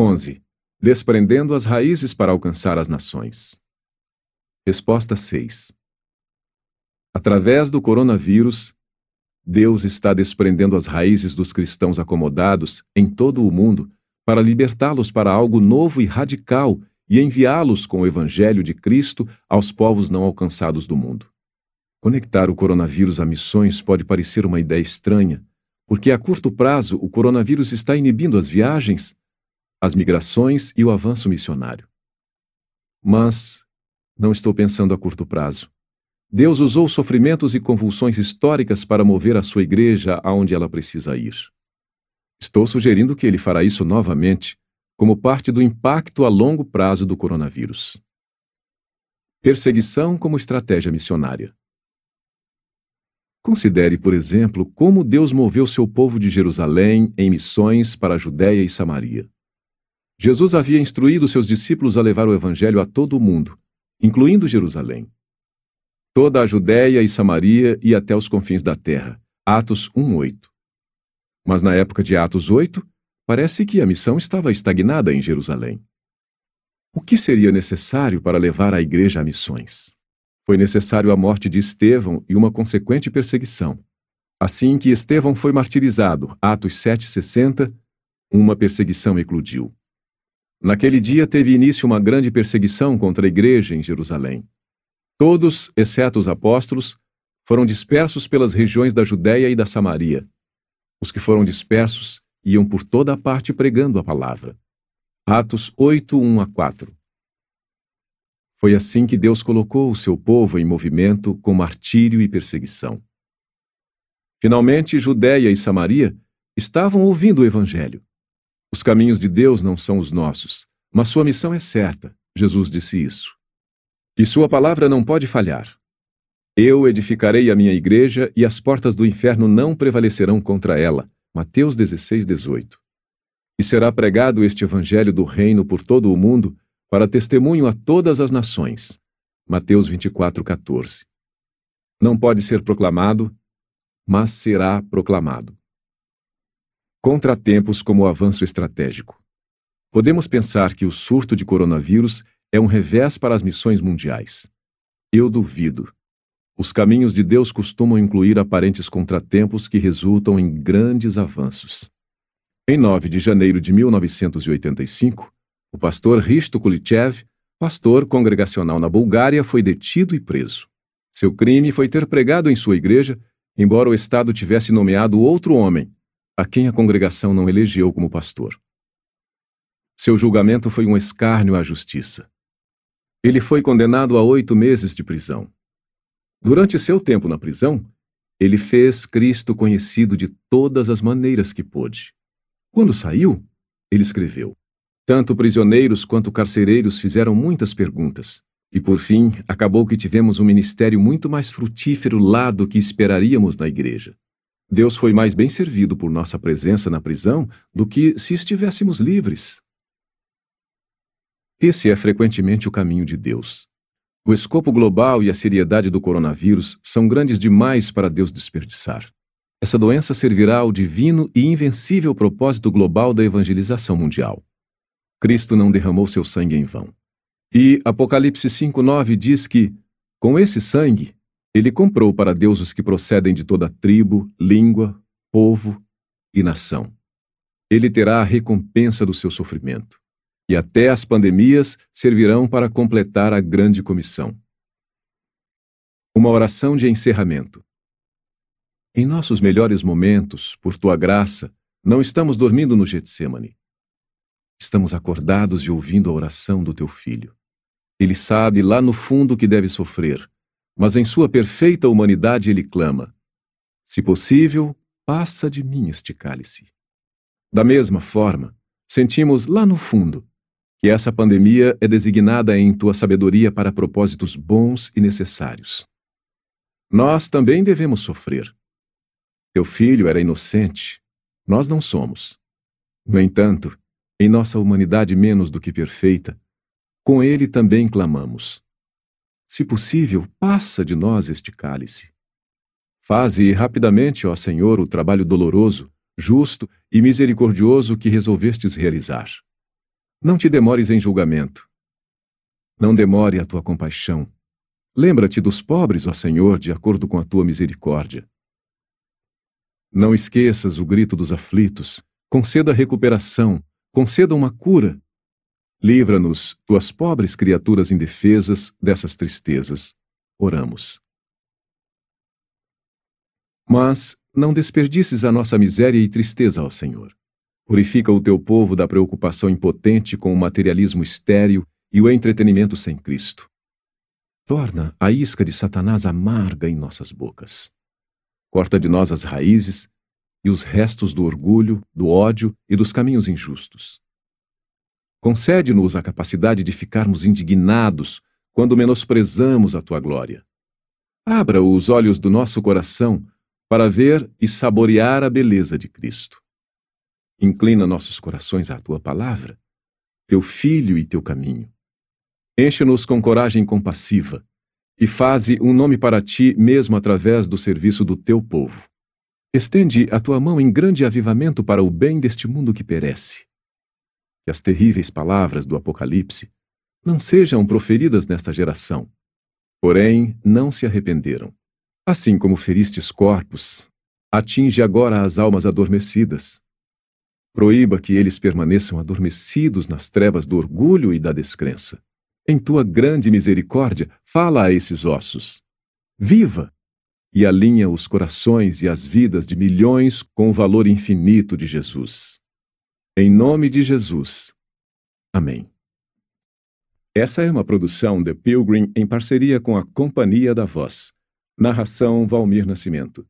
11. Desprendendo as raízes para alcançar as nações. Resposta 6. Através do coronavírus, Deus está desprendendo as raízes dos cristãos acomodados em todo o mundo para libertá-los para algo novo e radical e enviá-los com o Evangelho de Cristo aos povos não alcançados do mundo. Conectar o coronavírus a missões pode parecer uma ideia estranha, porque a curto prazo o coronavírus está inibindo as viagens, as migrações e o avanço missionário. Mas não estou pensando a curto prazo. Deus usou sofrimentos e convulsões históricas para mover a sua igreja aonde ela precisa ir. Estou sugerindo que ele fará isso novamente, como parte do impacto a longo prazo do coronavírus. Perseguição como estratégia missionária. Considere, por exemplo, como Deus moveu seu povo de Jerusalém em missões para a Judéia e Samaria. Jesus havia instruído seus discípulos a levar o evangelho a todo o mundo, incluindo Jerusalém. Toda a Judéia e Samaria e até os confins da terra. Atos 1:8. Mas na época de Atos 8, parece que a missão estava estagnada em Jerusalém. O que seria necessário para levar a igreja a missões? Foi necessário a morte de Estevão e uma consequente perseguição. Assim que Estevão foi martirizado, Atos 7:60, uma perseguição eclodiu. Naquele dia teve início uma grande perseguição contra a igreja em Jerusalém. Todos, exceto os apóstolos, foram dispersos pelas regiões da Judéia e da Samaria. Os que foram dispersos iam por toda a parte pregando a palavra. Atos 8, 1 a 4. Foi assim que Deus colocou o seu povo em movimento com martírio e perseguição. Finalmente, Judéia e Samaria estavam ouvindo o Evangelho. Os caminhos de Deus não são os nossos, mas sua missão é certa. Jesus disse isso. E sua palavra não pode falhar. Eu edificarei a minha igreja e as portas do inferno não prevalecerão contra ela. Mateus 16, 18. E será pregado este evangelho do reino por todo o mundo para testemunho a todas as nações. Mateus 24, 14. Não pode ser proclamado, mas será proclamado. Contratempos como avanço estratégico. Podemos pensar que o surto de coronavírus é um revés para as missões mundiais. Eu duvido. Os caminhos de Deus costumam incluir aparentes contratempos que resultam em grandes avanços. Em 9 de janeiro de 1985, o pastor Risto Kulichev, pastor congregacional na Bulgária, foi detido e preso. Seu crime foi ter pregado em sua igreja, embora o Estado tivesse nomeado outro homem, a quem a congregação não elegeu como pastor. Seu julgamento foi um escárnio à justiça. Ele foi condenado a oito meses de prisão. Durante seu tempo na prisão, ele fez Cristo conhecido de todas as maneiras que pôde. Quando saiu, ele escreveu: Tanto prisioneiros quanto carcereiros fizeram muitas perguntas, e por fim acabou que tivemos um ministério muito mais frutífero lá do que esperaríamos na igreja. Deus foi mais bem servido por nossa presença na prisão do que se estivéssemos livres. Esse é frequentemente o caminho de Deus. O escopo global e a seriedade do coronavírus são grandes demais para Deus desperdiçar. Essa doença servirá ao divino e invencível propósito global da evangelização mundial. Cristo não derramou seu sangue em vão. E Apocalipse 5:9 diz que, com esse sangue, ele comprou para Deus os que procedem de toda tribo, língua, povo e nação. Ele terá a recompensa do seu sofrimento. E até as pandemias servirão para completar a grande comissão. Uma oração de encerramento. Em nossos melhores momentos, por tua graça, não estamos dormindo no Getsemane. Estamos acordados e ouvindo a oração do teu filho. Ele sabe lá no fundo que deve sofrer, mas em sua perfeita humanidade ele clama: Se possível, passa de mim este cálice. Da mesma forma, sentimos lá no fundo que essa pandemia é designada em tua sabedoria para propósitos bons e necessários. Nós também devemos sofrer. Teu filho era inocente, nós não somos. No entanto, em nossa humanidade menos do que perfeita, com ele também clamamos. Se possível, passa de nós este cálice. Faze rapidamente, ó Senhor, o trabalho doloroso, justo e misericordioso que resolvestes realizar. Não te demores em julgamento. Não demore a tua compaixão. Lembra-te dos pobres, ó Senhor, de acordo com a tua misericórdia. Não esqueças o grito dos aflitos. Conceda recuperação. Conceda uma cura. Livra-nos, tuas pobres criaturas indefesas, dessas tristezas. Oramos. Mas não desperdices a nossa miséria e tristeza, ó Senhor. Purifica o teu povo da preocupação impotente com o materialismo estéril e o entretenimento sem Cristo. Torna a isca de Satanás amarga em nossas bocas. Corta de nós as raízes e os restos do orgulho, do ódio e dos caminhos injustos. Concede-nos a capacidade de ficarmos indignados quando menosprezamos a tua glória. Abra os olhos do nosso coração para ver e saborear a beleza de Cristo. Inclina nossos corações à tua palavra, teu filho e teu caminho. Enche-nos com coragem compassiva e faze um nome para ti mesmo através do serviço do teu povo. Estende a tua mão em grande avivamento para o bem deste mundo que perece. As terríveis palavras do Apocalipse não sejam proferidas nesta geração. Porém, não se arrependeram. Assim como feristes corpos, atinge agora as almas adormecidas Proíba que eles permaneçam adormecidos nas trevas do orgulho e da descrença. Em tua grande misericórdia, fala a esses ossos. Viva! E alinha os corações e as vidas de milhões com o valor infinito de Jesus. Em nome de Jesus. Amém. Essa é uma produção The Pilgrim em parceria com a Companhia da Voz. Narração Valmir Nascimento.